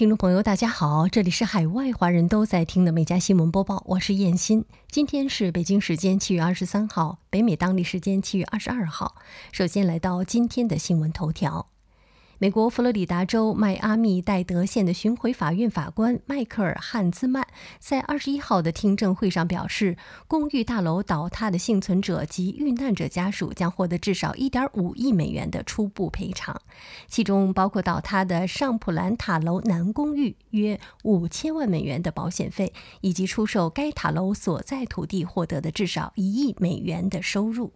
听众朋友，大家好，这里是海外华人都在听的每家新闻播报，我是燕欣。今天是北京时间七月二十三号，北美当地时间七月二十二号。首先来到今天的新闻头条。美国佛罗里达州迈阿密戴德县的巡回法院法官迈克尔·汉兹曼在二十一号的听证会上表示，公寓大楼倒塌的幸存者及遇难者家属将获得至少一点五亿美元的初步赔偿，其中包括倒塌的上普兰塔楼南公寓约五千万美元的保险费，以及出售该塔楼所在土地获得的至少一亿美元的收入。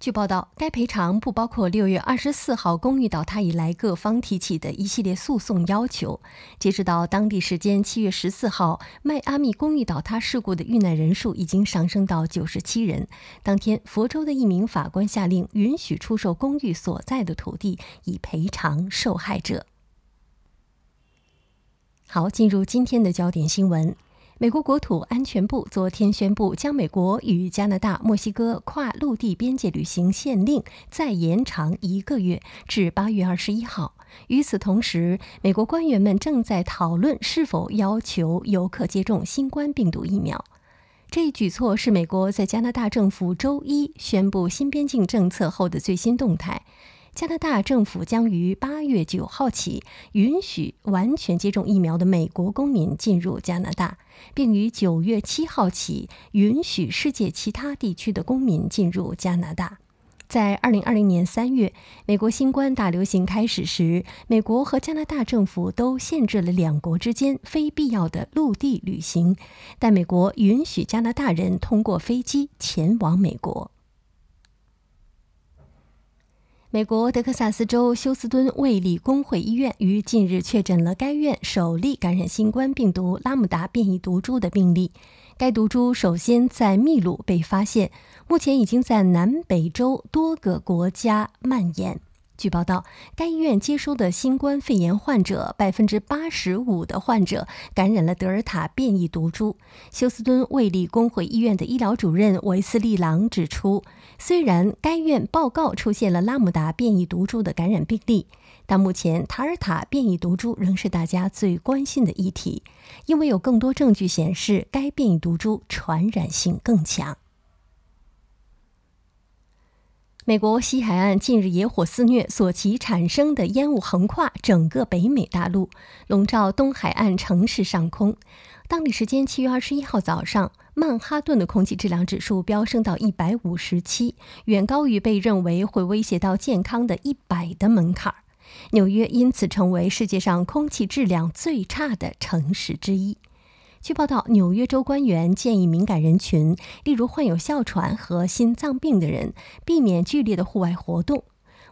据报道，该赔偿不包括六月二十四号公寓倒塌以来各方提起的一系列诉讼要求。截止到当地时间七月十四号，迈阿密公寓倒塌事故的遇难人数已经上升到九十七人。当天，佛州的一名法官下令允许出售公寓所在的土地，以赔偿受害者。好，进入今天的焦点新闻。美国国土安全部昨天宣布，将美国与加拿大、墨西哥跨陆地边界旅行限令再延长一个月，至八月二十一号。与此同时，美国官员们正在讨论是否要求游客接种新冠病毒疫苗。这一举措是美国在加拿大政府周一宣布新边境政策后的最新动态。加拿大政府将于八月九号起允许完全接种疫苗的美国公民进入加拿大，并于九月七号起允许世界其他地区的公民进入加拿大。在二零二零年三月，美国新冠大流行开始时，美国和加拿大政府都限制了两国之间非必要的陆地旅行，但美国允许加拿大人通过飞机前往美国。美国德克萨斯州休斯敦卫理公会医院于近日确诊了该院首例感染新冠病毒拉姆达变异毒株的病例。该毒株首先在秘鲁被发现，目前已经在南北洲多个国家蔓延。据报道，该医院接收的新冠肺炎患者，百分之八十五的患者感染了德尔塔变异毒株。休斯敦卫理公会医院的医疗主任维斯利朗指出，虽然该院报告出现了拉姆达变异毒株的感染病例，但目前塔尔塔变异毒株仍是大家最关心的议题，因为有更多证据显示该变异毒株传染性更强。美国西海岸近日野火肆虐，所其产生的烟雾横跨整个北美大陆，笼罩东海岸城市上空。当地时间七月二十一号早上，曼哈顿的空气质量指数飙升到一百五十七，远高于被认为会威胁到健康的一百的门槛。纽约因此成为世界上空气质量最差的城市之一。据报道，纽约州官员建议敏感人群，例如患有哮喘和心脏病的人，避免剧烈的户外活动。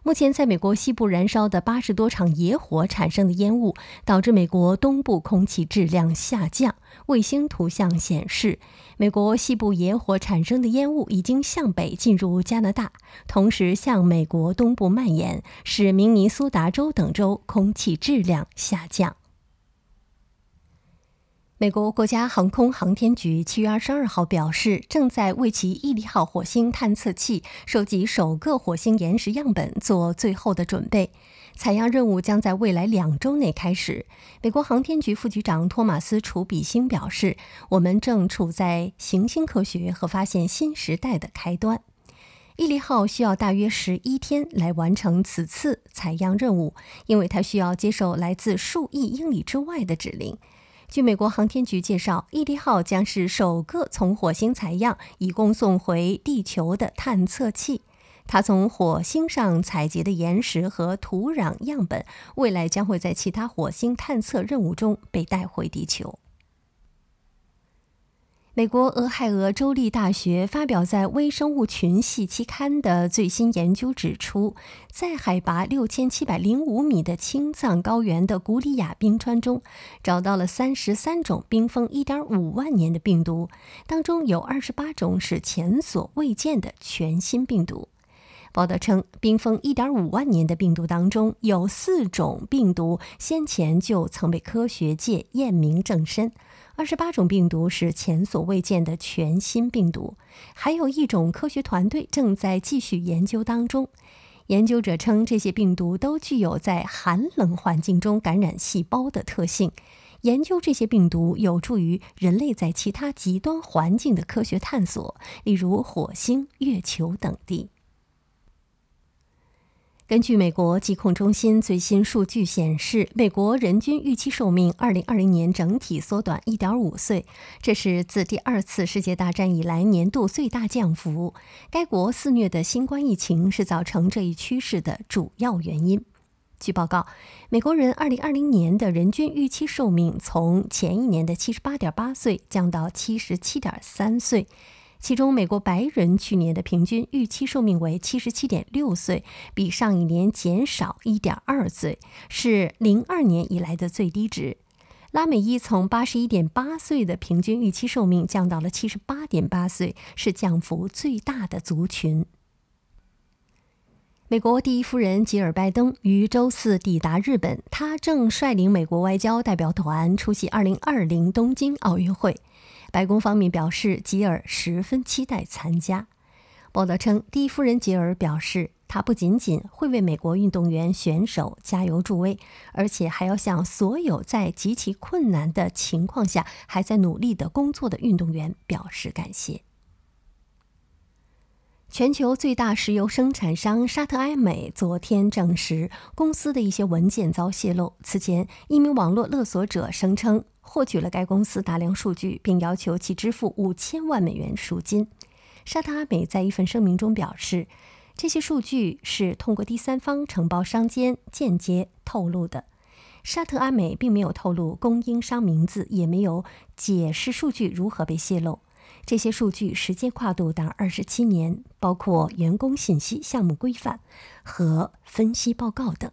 目前，在美国西部燃烧的八十多场野火产生的烟雾，导致美国东部空气质量下降。卫星图像显示，美国西部野火产生的烟雾已经向北进入加拿大，同时向美国东部蔓延，使明尼苏达州等州空气质量下降。美国国家航空航天局七月二十二号表示，正在为其毅力号火星探测器收集首个火星岩石样本做最后的准备。采样任务将在未来两周内开始。美国航天局副局长托马斯·楚比星表示：“我们正处在行星科学和发现新时代的开端。”毅力号需要大约十一天来完成此次采样任务，因为它需要接受来自数亿英里之外的指令。据美国航天局介绍，毅力号将是首个从火星采样、以供送回地球的探测器。它从火星上采集的岩石和土壤样本，未来将会在其他火星探测任务中被带回地球。美国俄亥俄州立大学发表在《微生物群系》期刊的最新研究指出，在海拔六千七百零五米的青藏高原的古里亚冰川中，找到了三十三种冰封一点五万年的病毒，当中有二十八种是前所未见的全新病毒。报道称，冰封一点五万年的病毒当中，有四种病毒先前就曾被科学界验明正身。二十八种病毒是前所未见的全新病毒，还有一种科学团队正在继续研究当中。研究者称，这些病毒都具有在寒冷环境中感染细胞的特性。研究这些病毒有助于人类在其他极端环境的科学探索，例如火星、月球等地。根据美国疾控中心最新数据显示，美国人均预期寿命2020年整体缩短1.5岁，这是自第二次世界大战以来年度最大降幅。该国肆虐的新冠疫情是造成这一趋势的主要原因。据报告，美国人2020年的人均预期寿命从前一年的78.8岁降到77.3岁。其中，美国白人去年的平均预期寿命为七十七点六岁，比上一年减少一点二岁，是零二年以来的最低值。拉美裔从八十一点八岁的平均预期寿命降到了七十八点八岁，是降幅最大的族群。美国第一夫人吉尔拜登于周四抵达日本，她正率领美国外交代表团出席二零二零东京奥运会。白宫方面表示，吉尔十分期待参加。报道称，第一夫人吉尔表示，她不仅仅会为美国运动员选手加油助威，而且还要向所有在极其困难的情况下还在努力的工作的运动员表示感谢。全球最大石油生产商沙特埃美昨天证实，公司的一些文件遭泄露。此前，一名网络勒索者声称。获取了该公司大量数据，并要求其支付五千万美元赎金。沙特阿美在一份声明中表示，这些数据是通过第三方承包商间间接透露的。沙特阿美并没有透露供应商名字，也没有解释数据如何被泄露。这些数据时间跨度达二十七年，包括员工信息、项目规范和分析报告等。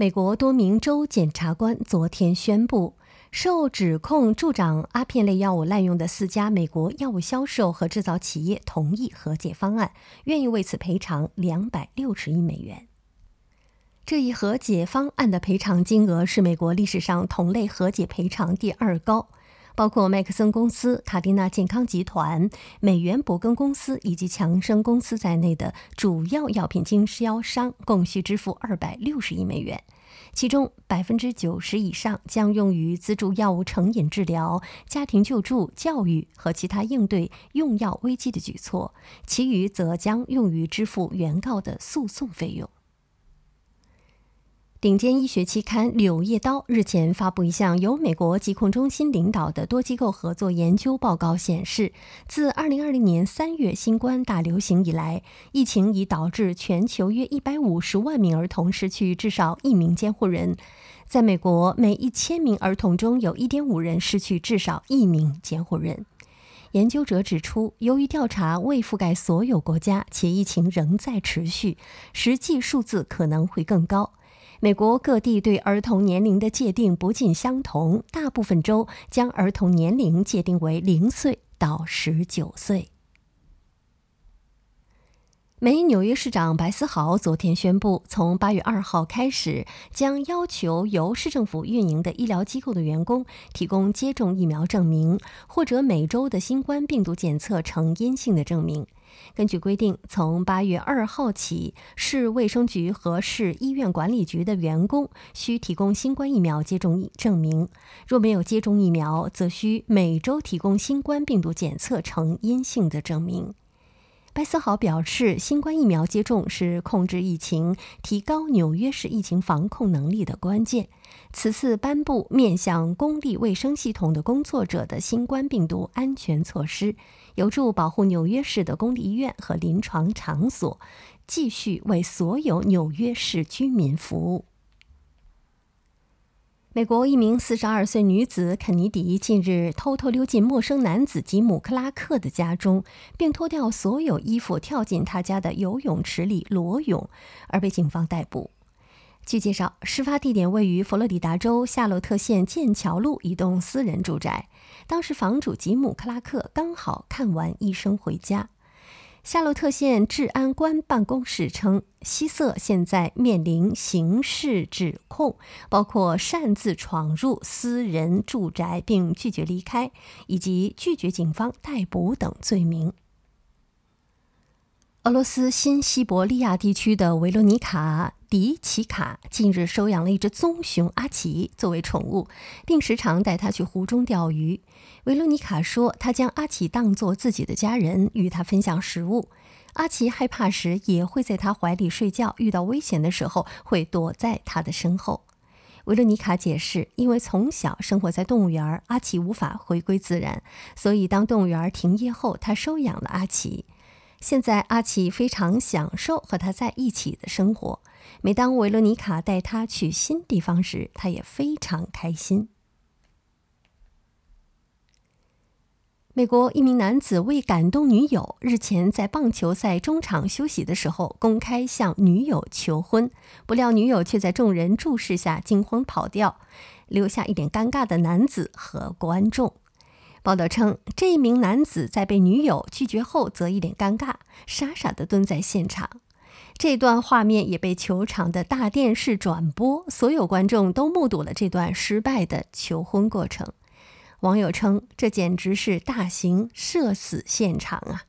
美国多名州检察官昨天宣布，受指控助长阿片类药物滥用的四家美国药物销售和制造企业同意和解方案，愿意为此赔偿两百六十亿美元。这一和解方案的赔偿金额是美国历史上同类和解赔偿第二高。包括麦克森公司、卡蒂娜健康集团、美元伯根公司以及强生公司在内的主要药品经销商共需支付二百六十亿美元，其中百分之九十以上将用于资助药物成瘾治疗、家庭救助、教育和其他应对用药危机的举措，其余则将用于支付原告的诉讼费用。顶尖医学期刊《柳叶刀》日前发布一项由美国疾控中心领导的多机构合作研究报告，显示，自2020年3月新冠大流行以来，疫情已导致全球约150万名儿童失去至少一名监护人。在美国，每1000名儿童中有1.5人失去至少一名监护人。研究者指出，由于调查未覆盖所有国家，且疫情仍在持续，实际数字可能会更高。美国各地对儿童年龄的界定不尽相同，大部分州将儿童年龄界定为零岁到十九岁。美纽约市长白思豪昨天宣布，从八月二号开始，将要求由市政府运营的医疗机构的员工提供接种疫苗证明，或者每周的新冠病毒检测呈阴性的证明。根据规定，从八月二号起，市卫生局和市医院管理局的员工需提供新冠疫苗接种证明；若没有接种疫苗，则需每周提供新冠病毒检测呈阴性的证明。白思豪表示，新冠疫苗接种是控制疫情、提高纽约市疫情防控能力的关键。此次颁布面向公立卫生系统的工作者的新冠病毒安全措施，有助保护纽约市的公立医院和临床场所，继续为所有纽约市居民服务。美国一名四十二岁女子肯尼迪近日偷偷溜进陌生男子吉姆·克拉克的家中，并脱掉所有衣服跳进他家的游泳池里裸泳，而被警方逮捕。据介绍，事发地点位于佛罗里达州夏洛特县剑桥路一栋私人住宅。当时房主吉姆·克拉克刚好看完医生回家。夏洛特县治安官办公室称，希瑟现在面临刑事指控，包括擅自闯入私人住宅并拒绝离开，以及拒绝警方逮捕等罪名。俄罗斯新西伯利亚地区的维罗妮卡·迪奇卡近日收养了一只棕熊阿奇作为宠物，并时常带它去湖中钓鱼。维罗妮卡说，她将阿奇当作自己的家人，与他分享食物。阿奇害怕时也会在他怀里睡觉，遇到危险的时候会躲在他的身后。维罗妮卡解释，因为从小生活在动物园，阿奇无法回归自然，所以当动物园停业后，他收养了阿奇。现在，阿奇非常享受和他在一起的生活。每当维罗妮卡带他去新地方时，他也非常开心。美国一名男子为感动女友，日前在棒球赛中场休息的时候，公开向女友求婚，不料女友却在众人注视下惊慌跑掉，留下一脸尴尬的男子和观众。报道称，这一名男子在被女友拒绝后，则一脸尴尬，傻傻地蹲在现场。这段画面也被球场的大电视转播，所有观众都目睹了这段失败的求婚过程。网友称，这简直是大型社死现场啊！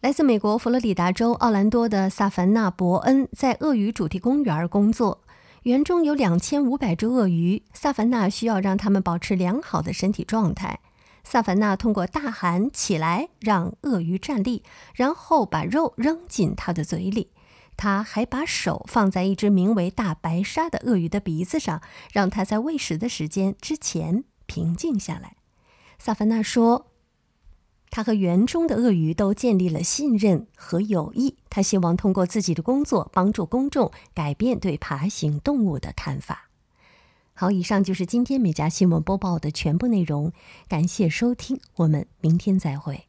来自美国佛罗里达州奥兰多的萨凡纳·伯恩在鳄鱼主题公园工作。园中有两千五百只鳄鱼，萨凡纳需要让它们保持良好的身体状态。萨凡纳通过大喊“起来”让鳄鱼站立，然后把肉扔进它的嘴里。他还把手放在一只名为大白鲨的鳄鱼的鼻子上，让它在喂食的时间之前平静下来。萨凡纳说。他和园中的鳄鱼都建立了信任和友谊。他希望通过自己的工作帮助公众改变对爬行动物的看法。好，以上就是今天美家新闻播报的全部内容。感谢收听，我们明天再会。